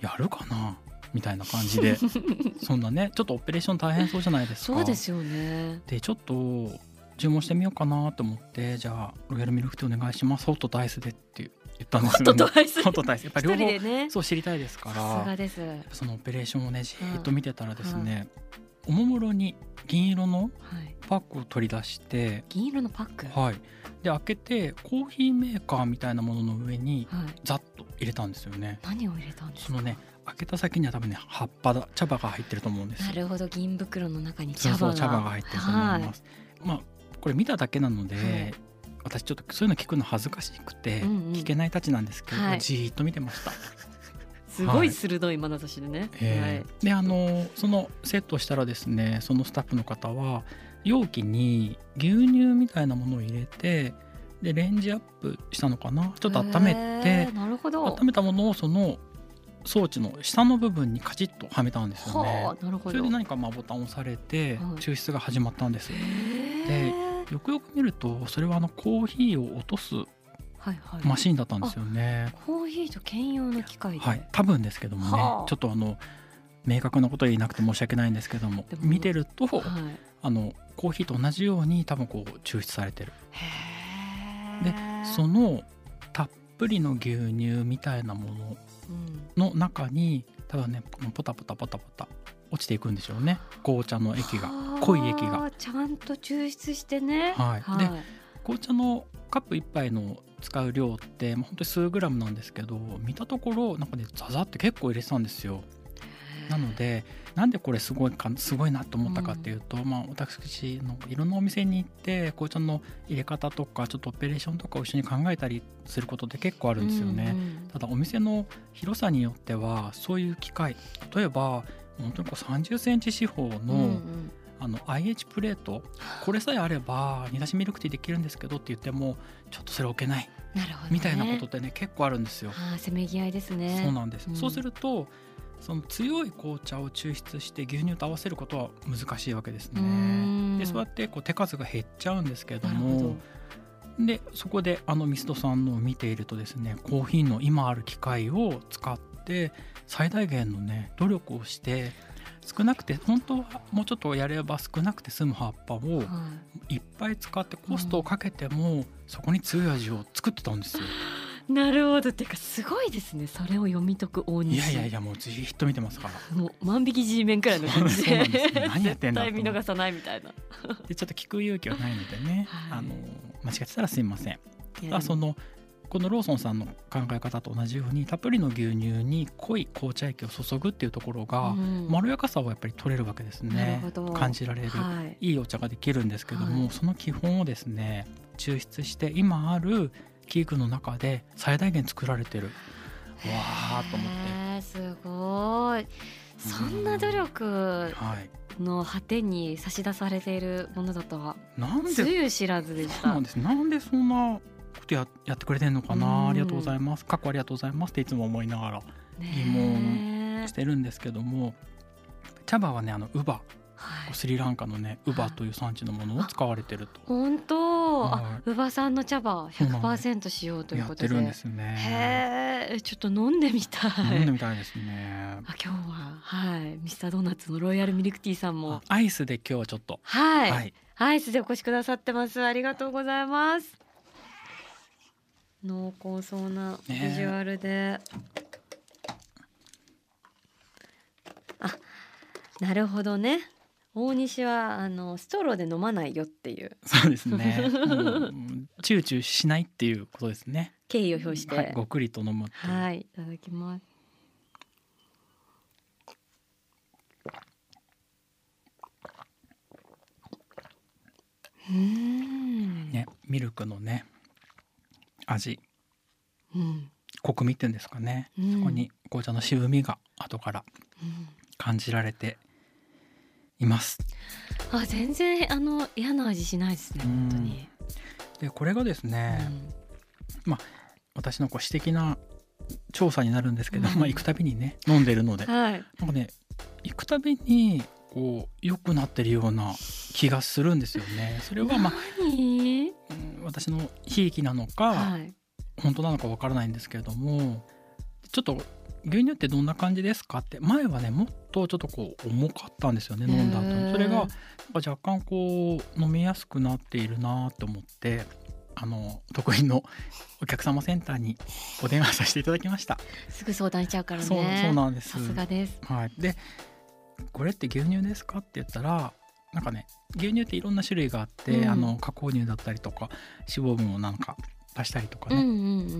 Speaker 3: やるかな？みたいな感じで。そんなねちょっとオペレーション大変そうじゃないですか。
Speaker 2: そうですよね。
Speaker 3: でちょっと注文してみようかなと思ってじゃあロイヤルミルクティーお願いします。ホットとアイスでって言ったんです
Speaker 2: ホットとアイス。
Speaker 3: ホットとアイス。やっぱ
Speaker 2: 一
Speaker 3: 応両方
Speaker 2: ね
Speaker 3: そう知りたいですか
Speaker 2: さすがです。
Speaker 3: そのオペレーションをねじーっと見てたらですね、おもむろに銀色の
Speaker 2: はい。
Speaker 3: パックを取り出して
Speaker 2: 銀色のパック？
Speaker 3: はい。で開けてコーヒーメーカーみたいなものの上に
Speaker 2: はい。
Speaker 3: ザッと入れたんですよね。
Speaker 2: 何を入れたんですか？
Speaker 3: そのね開けた先には多分ね葉っぱだ茶葉が入ってると思うんです
Speaker 2: なるほど銀袋の中に茶葉が
Speaker 3: そう茶葉が。入ってると思い
Speaker 2: は
Speaker 3: ます、まあこれ見ただけなので、
Speaker 2: はい。
Speaker 3: 私ちょっとそういうの聞くの恥ずかしくて、聞けないたちなんですけど、
Speaker 2: はい。
Speaker 3: じーっと見てました、
Speaker 2: すごい鋭い眼差しでね、
Speaker 3: えー。であのそのセットしたらですねそのスタッフの方は容器に牛乳みたいなものを入れてでレンジアップしたのかな？ちょっと温め
Speaker 2: へ
Speaker 3: て
Speaker 2: ーなるほど。
Speaker 3: 温めたものをその装置の下の部分にカチッとはめたんですよね。
Speaker 2: はあなるほど。
Speaker 3: それで何かまあボタンを押されて
Speaker 2: はい。
Speaker 3: 抽出が始まったんです、
Speaker 2: へー。
Speaker 3: よくよく見るとそれはあのコーヒーを落とす
Speaker 2: はいはい。
Speaker 3: マシンだったんですよね。
Speaker 2: コーヒーと兼用の機械で、
Speaker 3: はい。多分ですけどもね。
Speaker 2: はあ。
Speaker 3: ちょっとあの明確なことは言いなくて申し訳ないんですけども見てると
Speaker 2: はい、
Speaker 3: あのコーヒーと同じように多分こう抽出されてる。
Speaker 2: へ
Speaker 3: で
Speaker 2: ー
Speaker 3: そのたっぷりの牛乳みたいなもの
Speaker 2: うん。
Speaker 3: の中に多分ねポタポタポタポタ落ちていくんでしょうね。紅茶の液が。
Speaker 2: はあ。
Speaker 3: 濃い液が。
Speaker 2: ちゃんと抽出してね。
Speaker 3: はい。で紅茶のカップ1杯の使う量って、まあ、本当に数グラムなんですけど見たところなんかねザザって結構入れてたんですよ。なのでなんでこれすごいかすごいなと思ったかっていうと、まあ、私のいろんなお店に行って紅茶の入れ方とかちょっとオペレーションとかを一緒に考えたりすることって結構あるんですよね。ただお店の広さによってはそういう機械例えば本当にこう30センチ四方の,、
Speaker 2: うんうん
Speaker 3: ああの IH プレートこれさえあれば煮出しミルクティーできるんですけどって言ってもちょっとそれ置けない。
Speaker 2: なるほど、ね、
Speaker 3: みたいなことってね結構あるんですよ。
Speaker 2: あせめぎ合いですね。
Speaker 3: そうなんです、
Speaker 2: うん。
Speaker 3: そうするとその強い紅茶を抽出して牛乳と合わせることは難しいわけですね。
Speaker 2: ん。
Speaker 3: でそうやってこう手数が減っちゃうんですけれどもでそこであのミスドさんのを見ているとですねコーヒーの今ある機械を使って最大限のね努力をして少なくて本当はもうちょっとやれば少なくて済む葉っぱを
Speaker 2: い。
Speaker 3: っぱい使ってコストをかけてもそこに強い味を作ってたんですよ。
Speaker 2: い、なるほど。っていうかすごいですね。それを読み解く大西。
Speaker 3: いやいやいやもうじーっと見てますから。
Speaker 2: もう万引き G メンくらいの感じ。で
Speaker 3: ね何やってんだと
Speaker 2: 絶対見逃さないみたいな。
Speaker 3: でちょっと聞く勇気はないのでね、
Speaker 2: はい。
Speaker 3: あの間違ってたらすいません。ただそのこのローソンさんの考え方と同じようにたっぷりの牛乳に濃い紅茶液を注ぐっていうところが、
Speaker 2: うん。
Speaker 3: まろやかさをやっぱり取れるわけですね。感じられる、
Speaker 2: はい。
Speaker 3: いいお茶ができるんですけども、
Speaker 2: はい。
Speaker 3: その基本をですね抽出して今ある器具の中で最大限作られてる。わーと思って、
Speaker 2: すごい。そんな努力
Speaker 3: はい、
Speaker 2: の果てに差し出されているものだとは
Speaker 3: なんで
Speaker 2: つゆ知らずでした。
Speaker 3: そうなんです。なんでそんなことややってくれてんのか
Speaker 2: うん。
Speaker 3: なありがとうございます。過去ありがとうございますっていつも思いながら疑問
Speaker 2: ね
Speaker 3: してるんですけども茶葉はねあのウバ。
Speaker 2: はい。
Speaker 3: スリランカのねウバという産地のものを使われてると。
Speaker 2: 本当、
Speaker 3: は
Speaker 2: あ、乳母さんの茶葉100%使用という
Speaker 3: や
Speaker 2: ことで。
Speaker 3: ってるんですね。
Speaker 2: へえ、ちょっと飲んでみたい。
Speaker 3: 飲んでみたいですね。
Speaker 2: あ、今日は、はい、ミスタードーナツのロイヤルミルクティーさんも。
Speaker 3: あ。アイスで今日はちょっと。
Speaker 2: はい、
Speaker 3: はい。
Speaker 2: アイスでお越しくださってます。ありがとうございます。濃厚そうなビ
Speaker 3: ね
Speaker 2: ジュアルで。あ、なるほどね。大西はあのストローで飲まないよっていう
Speaker 3: そうですね うんチューチューしないっていうことですね
Speaker 2: 敬意を表して。
Speaker 3: はい、ごくりと飲む
Speaker 2: はい、いただきます。うーん。
Speaker 3: ねミルクのね味
Speaker 2: うん。
Speaker 3: コクみっていうんですかね、
Speaker 2: うん
Speaker 3: そこに紅茶の渋みが後から
Speaker 2: うん
Speaker 3: 感じられています
Speaker 2: あ、全然あの嫌な味しないですね。
Speaker 3: うん
Speaker 2: 本当に。
Speaker 3: でこれがです
Speaker 2: う
Speaker 3: ね、
Speaker 2: ん
Speaker 3: 私のこう私的な調査になるんですけど、
Speaker 2: うん
Speaker 3: まあ行くたびにね飲んでるので
Speaker 2: はい。
Speaker 3: なんかね行くたびにこう良くなってるような気がするんですよね。それはまあ、
Speaker 2: 何？
Speaker 3: うん私のひいきなのか、
Speaker 2: はい。
Speaker 3: 本当なのかわからないんですけれどもちょっと牛乳ってどんな感じですかって前はねもっとちょっとこう重かったんですよね飲んだ後それが若干こう飲みやすくなっているなと思ってあの得意の お客様センターにお電話させていただきました。
Speaker 2: すぐ相談しちゃうからね。
Speaker 3: そうそうなんです
Speaker 2: さすがです。
Speaker 3: はい、でこれって牛乳ですかって言ったらなんかね牛乳っていろんな種類があって、
Speaker 2: うん
Speaker 3: あの加工乳だったりとか脂肪分をなんか足したりとかね、
Speaker 2: うんうんう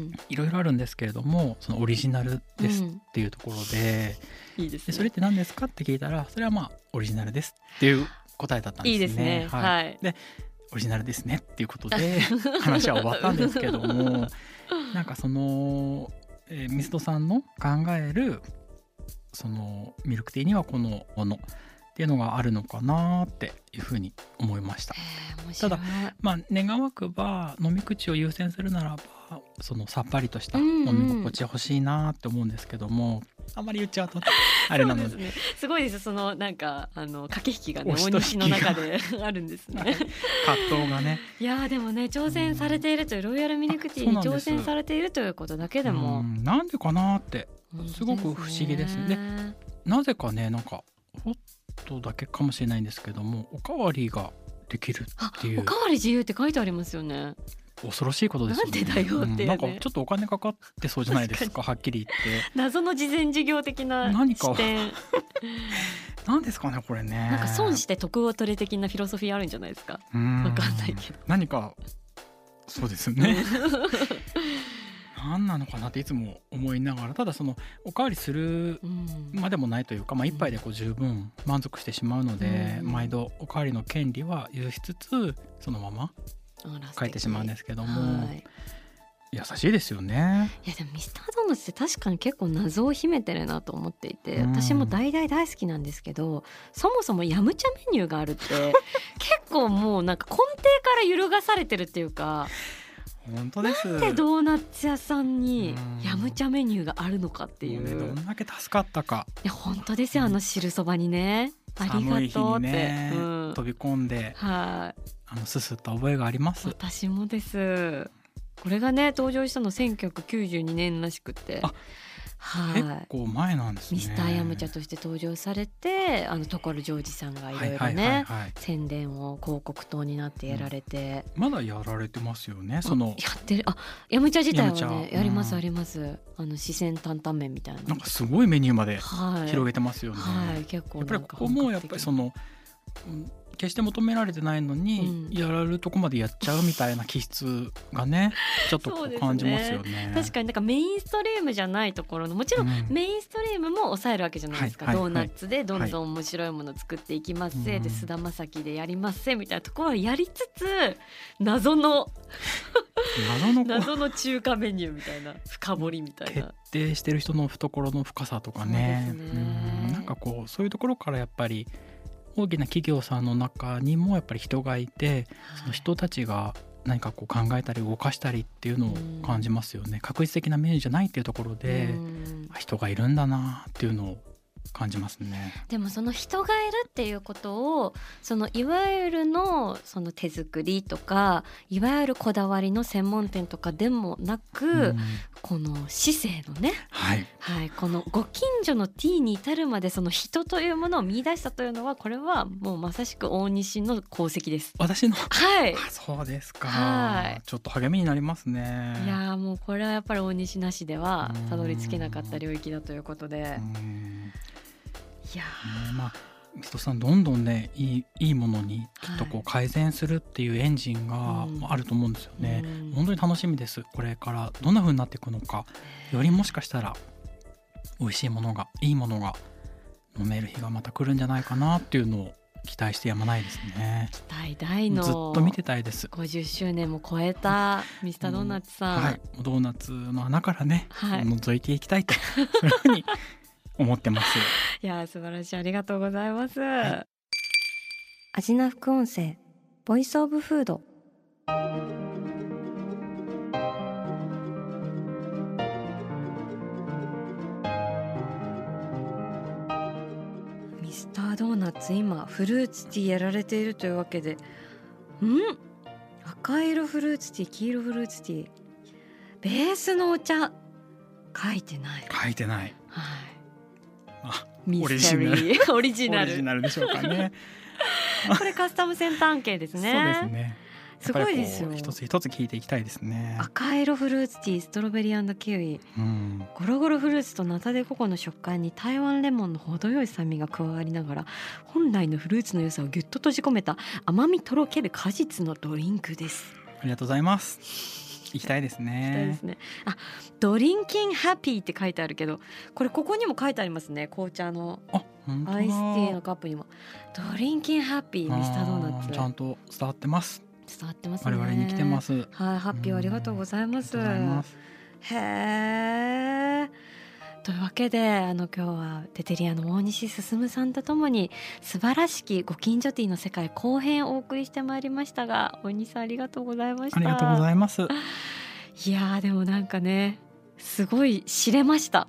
Speaker 2: ん。
Speaker 3: いろいろあるんですけれどもそのオリジナルですっ
Speaker 2: うん
Speaker 3: ていうところで,、
Speaker 2: いいですね。
Speaker 3: でそれって何ですかって聞いたらそれはまあオリジナルですっていう答えだったんですね。
Speaker 2: いいですね。
Speaker 3: はい
Speaker 2: はい。
Speaker 3: オリジナルですねっていうことで 話は終わったんですけども なんかその、えーミスドさんの考えるそのミルクティーにはこのものっていうのがあるのかなっていうふうに思いました。たまあ願わくば飲み口を優先するならばそのさっぱりとした飲み心地欲しいなって思うんですけども、あんまり言っちゃうとあれなので。
Speaker 2: ね。すごいです。そのなんかあの駆け引きがね、大西の中で あるんですね。
Speaker 3: 葛藤がね。
Speaker 2: いやーでもね挑戦されているというロイヤルミルクティーに挑戦されているということだけで
Speaker 3: う
Speaker 2: も
Speaker 3: ん。なんでかなって
Speaker 2: す
Speaker 3: すごく不思議ですね。なぜかねなんかホットだけかもしれないんですけどもおかわりができる
Speaker 2: あ
Speaker 3: っていう
Speaker 2: おかわり自由って書いてありますよね。
Speaker 3: 恐ろしいことですよね。
Speaker 2: なんでだよっていうね
Speaker 3: んなんかちょっとお金かかってそうじゃないですかはっきり言って。
Speaker 2: 謎の事前事業的な
Speaker 3: 何か
Speaker 2: 視点。
Speaker 3: なんですかねこれね。
Speaker 2: なんか損して得を取れ的なフィロソフィーあるんじゃないですか。
Speaker 3: わ
Speaker 2: わかんないけど。
Speaker 3: 何かそうですよね。何なのかなっていつも思いながらただそのおかわりする
Speaker 2: うん。
Speaker 3: までもないというか、まあ、一杯でこう十分満足してしまうので、
Speaker 2: うん。
Speaker 3: 毎度おかわりの権利は有しつつそのまま書いてしまうんですけども、
Speaker 2: はい。
Speaker 3: 優しいですよね。
Speaker 2: いやでもミスタードーナツって確かに結構謎を秘めてるなと思っていて、
Speaker 3: うん。
Speaker 2: 私も大々大好きなんですけどそもそもヤムチャメニューがあるって結構もうなんか根底から揺るがされてるっていうか
Speaker 3: 本当です。
Speaker 2: なんでドーナツ屋さんに
Speaker 3: うん。
Speaker 2: ヤムチャメニューがあるのかっていう、
Speaker 3: もね
Speaker 2: い
Speaker 3: どんだけ助かったか。
Speaker 2: や本当ですよあの汁そばにね。ありがとうって、
Speaker 3: ね、
Speaker 2: うん、
Speaker 3: 飛び込んで
Speaker 2: はい。
Speaker 3: あのすすった覚えがあります。
Speaker 2: 私もです。これがね登場したの1992年らしくて。
Speaker 3: あ
Speaker 2: はい。
Speaker 3: 結構前なんですね。
Speaker 2: ミスターヤムチャとして登場されてあの所ジョージさんがいろいろ
Speaker 3: はいはいはい
Speaker 2: ね
Speaker 3: はい。
Speaker 2: 宣伝を広告塔になってやられて、
Speaker 3: まだやられてますよねその。
Speaker 2: やってる。あヤムチャ自体はねやります
Speaker 3: うん。
Speaker 2: あります。あの四川担々麺みたいな。
Speaker 3: なんかすごいメニューまで
Speaker 2: はい。
Speaker 3: 広げてますよね、
Speaker 2: はい結構
Speaker 3: やっぱりここもやっぱりそのうん決して求められてないのに、
Speaker 2: うん。
Speaker 3: やられるとこまでやっちゃうみたいな気質がね ちょっと感じますよね。
Speaker 2: 確かになんかメインストリームじゃないところのもちろん
Speaker 3: うん
Speaker 2: メインストリームも抑えるわけじゃないですか、
Speaker 3: はいはい
Speaker 2: ドーナツでどんどん面白いもの作っていきますせ、
Speaker 3: うん。
Speaker 2: で菅田将暉でやりますせみたいなところはやりつつ謎の
Speaker 3: 謎の
Speaker 2: 謎の中華メニューみたいな深掘りみたい
Speaker 3: 決
Speaker 2: な。
Speaker 3: 定してる人の懐の深さとかね。
Speaker 2: ね。
Speaker 3: うん。なんかこうそういうところからやっぱり大きな企業さんの中にもやっぱり人がいてその人たちが何かこう考えたり動かしたりっていうのを感じますよね。確実的なメニューじゃないっていうところで、
Speaker 2: うん
Speaker 3: あ人がいるんだなっていうのを感じますね。
Speaker 2: でもその人がいるっていうことをそのいわゆるのその手作りとかいわゆるこだわりの専門店とかでもなく、
Speaker 3: うん
Speaker 2: この市政のね、
Speaker 3: はい。
Speaker 2: はい、このご近所の T に至るまでその人というものを見出したというのはこれはもうまさしく大西の功績です。
Speaker 3: 私の？
Speaker 2: はい。
Speaker 3: あそうですか、
Speaker 2: はい。
Speaker 3: ちょっと励みになりますね。
Speaker 2: いやーもうこれはやっぱり大西なしでは
Speaker 3: うん。
Speaker 2: たどり着けなかった領域だということで。
Speaker 3: うん。
Speaker 2: いや
Speaker 3: ねまあミストさんどんどんねいいいいものにきっとこ
Speaker 2: は
Speaker 3: う改善するっていうエンジンが
Speaker 2: うん。
Speaker 3: あると思うんですよね。
Speaker 2: うん。
Speaker 3: 本当に楽しみですこれから。どんな風になっていくのか。よりもしかしたら美味しいものがいいものが飲める日がまた来るんじゃないかなっていうのを期待してやまないですね。
Speaker 2: 期待大の。
Speaker 3: ずっと見てたいです。
Speaker 2: 50周年も超えたミスタードーナツさん、
Speaker 3: はい、ドーナツの穴からね、
Speaker 2: はい。
Speaker 3: 覗いていきたいと。そういうふうに思ってます。
Speaker 2: いやー素晴らしい。ありがとうございます、
Speaker 3: い。
Speaker 2: 味な副音声ボイスオブフード。ミスタードーナツ今フルーツティーやられているというわけで。ん？赤色フルーツティー黄色フルーツティー。ベースのお茶。書いてない。
Speaker 3: 書いてない。
Speaker 2: はいオリジ
Speaker 3: オ
Speaker 2: ナル
Speaker 3: リジナルでしょうかね。
Speaker 2: これカスタムセンター案件ですね
Speaker 3: そうですね。
Speaker 2: すごいですよ
Speaker 3: 一つ一つ聞いていきたいですね。
Speaker 2: 赤色フルーツティーストロベリーキウイ
Speaker 3: うん。
Speaker 2: ゴロゴロフルーツとナタデココの食感に台湾レモンの程よい酸味が加わりながら本来のフルーツの良さをぎゅっと閉じ込めた甘みとろける果実のドリンクです。
Speaker 3: ありがとうございます。行きたいです
Speaker 2: そうで
Speaker 3: ね
Speaker 2: す。ね。あ、ドリンキンハッピーって書いてあるけど、これここにも書いてありますね。紅茶の。アイスティーのカップにもドリンキンハッピーミスタードーナツ
Speaker 3: あちゃんと伝わってます。
Speaker 2: 伝わってますね。
Speaker 3: 我々に来てま。す。
Speaker 2: はい、ハッピーをありがとうございます。
Speaker 3: ありがとうございます。
Speaker 2: へえ。というわけであの今日はテテリアの大西進さんとともに素晴らしきご近所ティーの世界後編をお送りしてまいりましたが大西さんありがとうございました
Speaker 3: ありがとうございます。
Speaker 2: いやーでもなんかねすごい知れました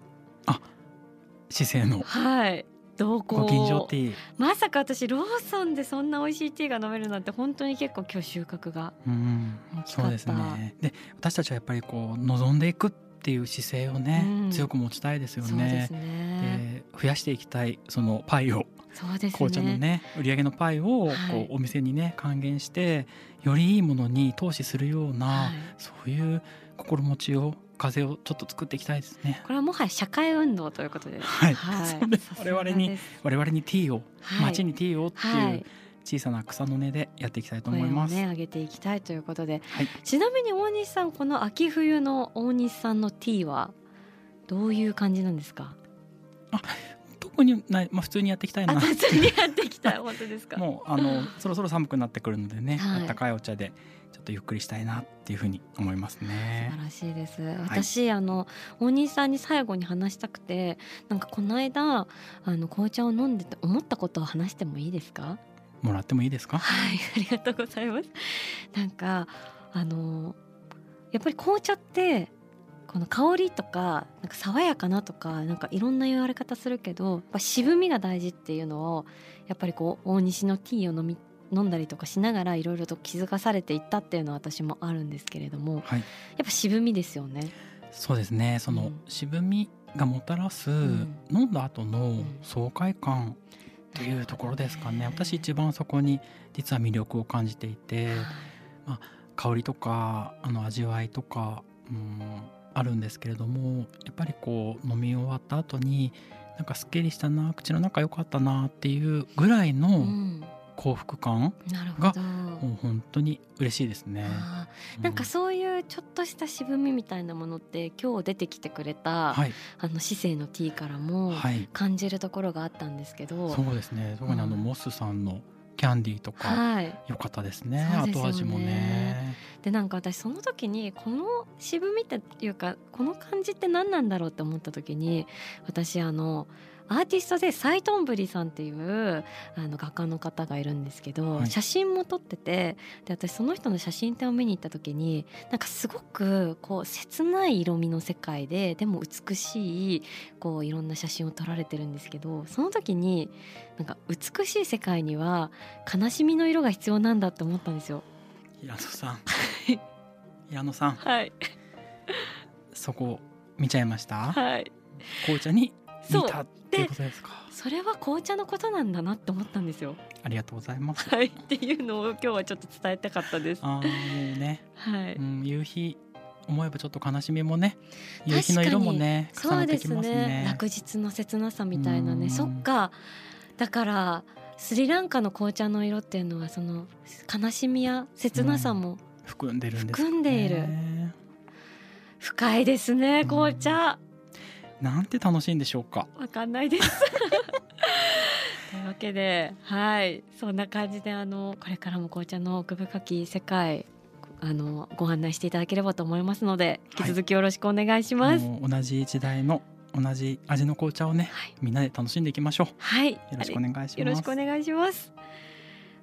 Speaker 3: 姿勢の
Speaker 2: はいどうこ
Speaker 3: ご近所ティー。
Speaker 2: まさか私ローソンでそんな美味しいティーが飲めるなんて本当に結構今日収穫が
Speaker 3: うん。
Speaker 2: 大きかった
Speaker 3: そうですね。で、私たちはやっぱりこう望んでいくっていう姿勢をね、
Speaker 2: うん。
Speaker 3: 強く持ちたいですよね。
Speaker 2: ね。
Speaker 3: で増やしていきたいそのパイを
Speaker 2: そうですね。
Speaker 3: 紅茶のね売り上げのパイをこ
Speaker 2: はい。う
Speaker 3: お店にね還元してよりいいものに投資するような、
Speaker 2: はい。
Speaker 3: そういう心持ちを風をちょっと作っていきたいですね。
Speaker 2: これはもはや社会運動ということで。
Speaker 3: はい、
Speaker 2: はい。
Speaker 3: 我々に我々にティーを、
Speaker 2: はい。
Speaker 3: 街にティーをって
Speaker 2: はい。いう
Speaker 3: 小さな草の根でやっていきたいと思います。
Speaker 2: ね上げていきたいということで、
Speaker 3: はい。
Speaker 2: ちなみに大西さんこの秋冬の大西さんのティーはどういう感じなんですか？
Speaker 3: 特特にない、まあ、普通にやっていきたいな。
Speaker 2: あ普通にやっていきたい。本当ですか？
Speaker 3: もうあのそろそろ寒くなってくるのでね、
Speaker 2: はい。
Speaker 3: あったかいお茶でちょっとゆっくりしたいなっていうふうに思いますね。
Speaker 2: 素晴らしいです。私、あの大西さんに最後に話したくてなんかこの間あの紅茶を飲んでて思ったことを話してもいいですか？
Speaker 3: もらってもいいですか？
Speaker 2: はい ありがとうございます。なんかあのやっぱり紅茶ってこの香りとかなんか爽やかなとかなんかいろんな言われ方するけどやっぱ渋みが大事っていうのをやっぱりこう大西のティーを飲み飲んだりとかしながらいろいろと気づかされていったっていうのは私もあるんですけれども
Speaker 3: はい。
Speaker 2: やっぱ渋みですよね。
Speaker 3: そうですね。その
Speaker 2: うん。
Speaker 3: 渋みがもたらす、
Speaker 2: ん。
Speaker 3: 飲んだ後の
Speaker 2: ん。
Speaker 3: 爽快感っていうところですかね。私一番そこに実は魅力を感じていて香りとかあの味わいとか、うん、あるんですけれどもやっぱりこう飲み終わった後になんかすっきりしたな口の中良かったなっていうぐらいうの
Speaker 2: ん、
Speaker 3: 幸福感、
Speaker 2: なるほど。
Speaker 3: もう本当に嬉しいですね。
Speaker 2: なんかそういうちょっとした渋みみたいなものって今日出てきてくれた、
Speaker 3: はい。
Speaker 2: あの姿勢のティーからも
Speaker 3: はい。
Speaker 2: 感じるところがあったんですけど、
Speaker 3: そうですね。特にあの
Speaker 2: うん。
Speaker 3: モスさんのキャンディーとか
Speaker 2: はい、
Speaker 3: 良かったですね、
Speaker 2: ね。
Speaker 3: 後味もね。
Speaker 2: でなんか私その時にこの渋みっていうかこの感じって何なんだろうって思った時に私あのアーティストでサイトンブリさんっていうあの画家の方がいるんですけど、
Speaker 3: はい。
Speaker 2: 写真も撮っててで私その人の写真展を見に行った時になんかすごくこう切ない色味の世界ででも美しいこういろんな写真を撮られてるんですけどその時になんか美しい世界には悲しみの色が必要なんだって思ったんですよ。
Speaker 3: 平野さん。平野さん。
Speaker 2: はい、
Speaker 3: そこ見ちゃいました？
Speaker 2: はい。
Speaker 3: 紅茶に見
Speaker 2: そう。
Speaker 3: たっていうことですか。
Speaker 2: それは紅茶のことなんだなって思ったんですよ。
Speaker 3: ありがとうございます。
Speaker 2: はい、っていうのを今日はちょっと伝えたかったです。
Speaker 3: あーもうね、
Speaker 2: はい、
Speaker 3: うん、夕日思えばちょっと悲しみもね夕日の色もね重
Speaker 2: そう
Speaker 3: ね。てき
Speaker 2: ですね。
Speaker 3: ね
Speaker 2: 落日の切なさみたいなね。
Speaker 3: うん。
Speaker 2: そっか。だからスリランカの紅茶の色っていうのはその悲しみや切なさも
Speaker 3: 含んでるんですよね。
Speaker 2: 含んでいる。深いですね
Speaker 3: うん
Speaker 2: 紅茶
Speaker 3: なんて楽しいんでしょうか。
Speaker 2: わかんないです。というわけではい。そんな感じであのこれからも紅茶の奥深き世界あのご案内していただければと思いますので引き続きよろしくお願いします。
Speaker 3: もう同じ時代の同じ味の紅茶をね
Speaker 2: はい、
Speaker 3: みんなで楽しんでいきましょう。
Speaker 2: はい、
Speaker 3: よろしくお願いします。
Speaker 2: よろしくお願いします。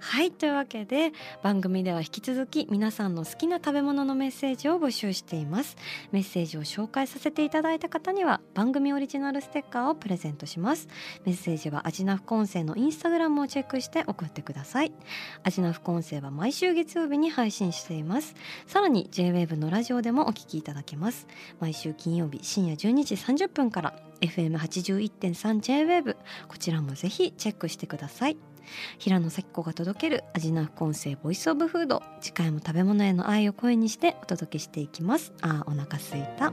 Speaker 2: はいというわけで番組では引き続き皆さんの好きな食べ物のメッセージを募集しています。メッセージを紹介させていただいた方には番組オリジナルステッカーをプレゼントします。メッセージはアジナフコンセイのインスタグラムをチェックして送ってください。アジナフコンセイは毎週月曜日に配信しています。さらに JWAVE のラジオでもお聞きいただけます。毎週金曜日深夜12時30分から FM81.3JWAVE こちらもぜひチェックしてください。平野咲子が届けるアジナフ音声ボイスオブフード。次回も食べ物への愛を声にしてお届けしていきます。あーお腹すいた。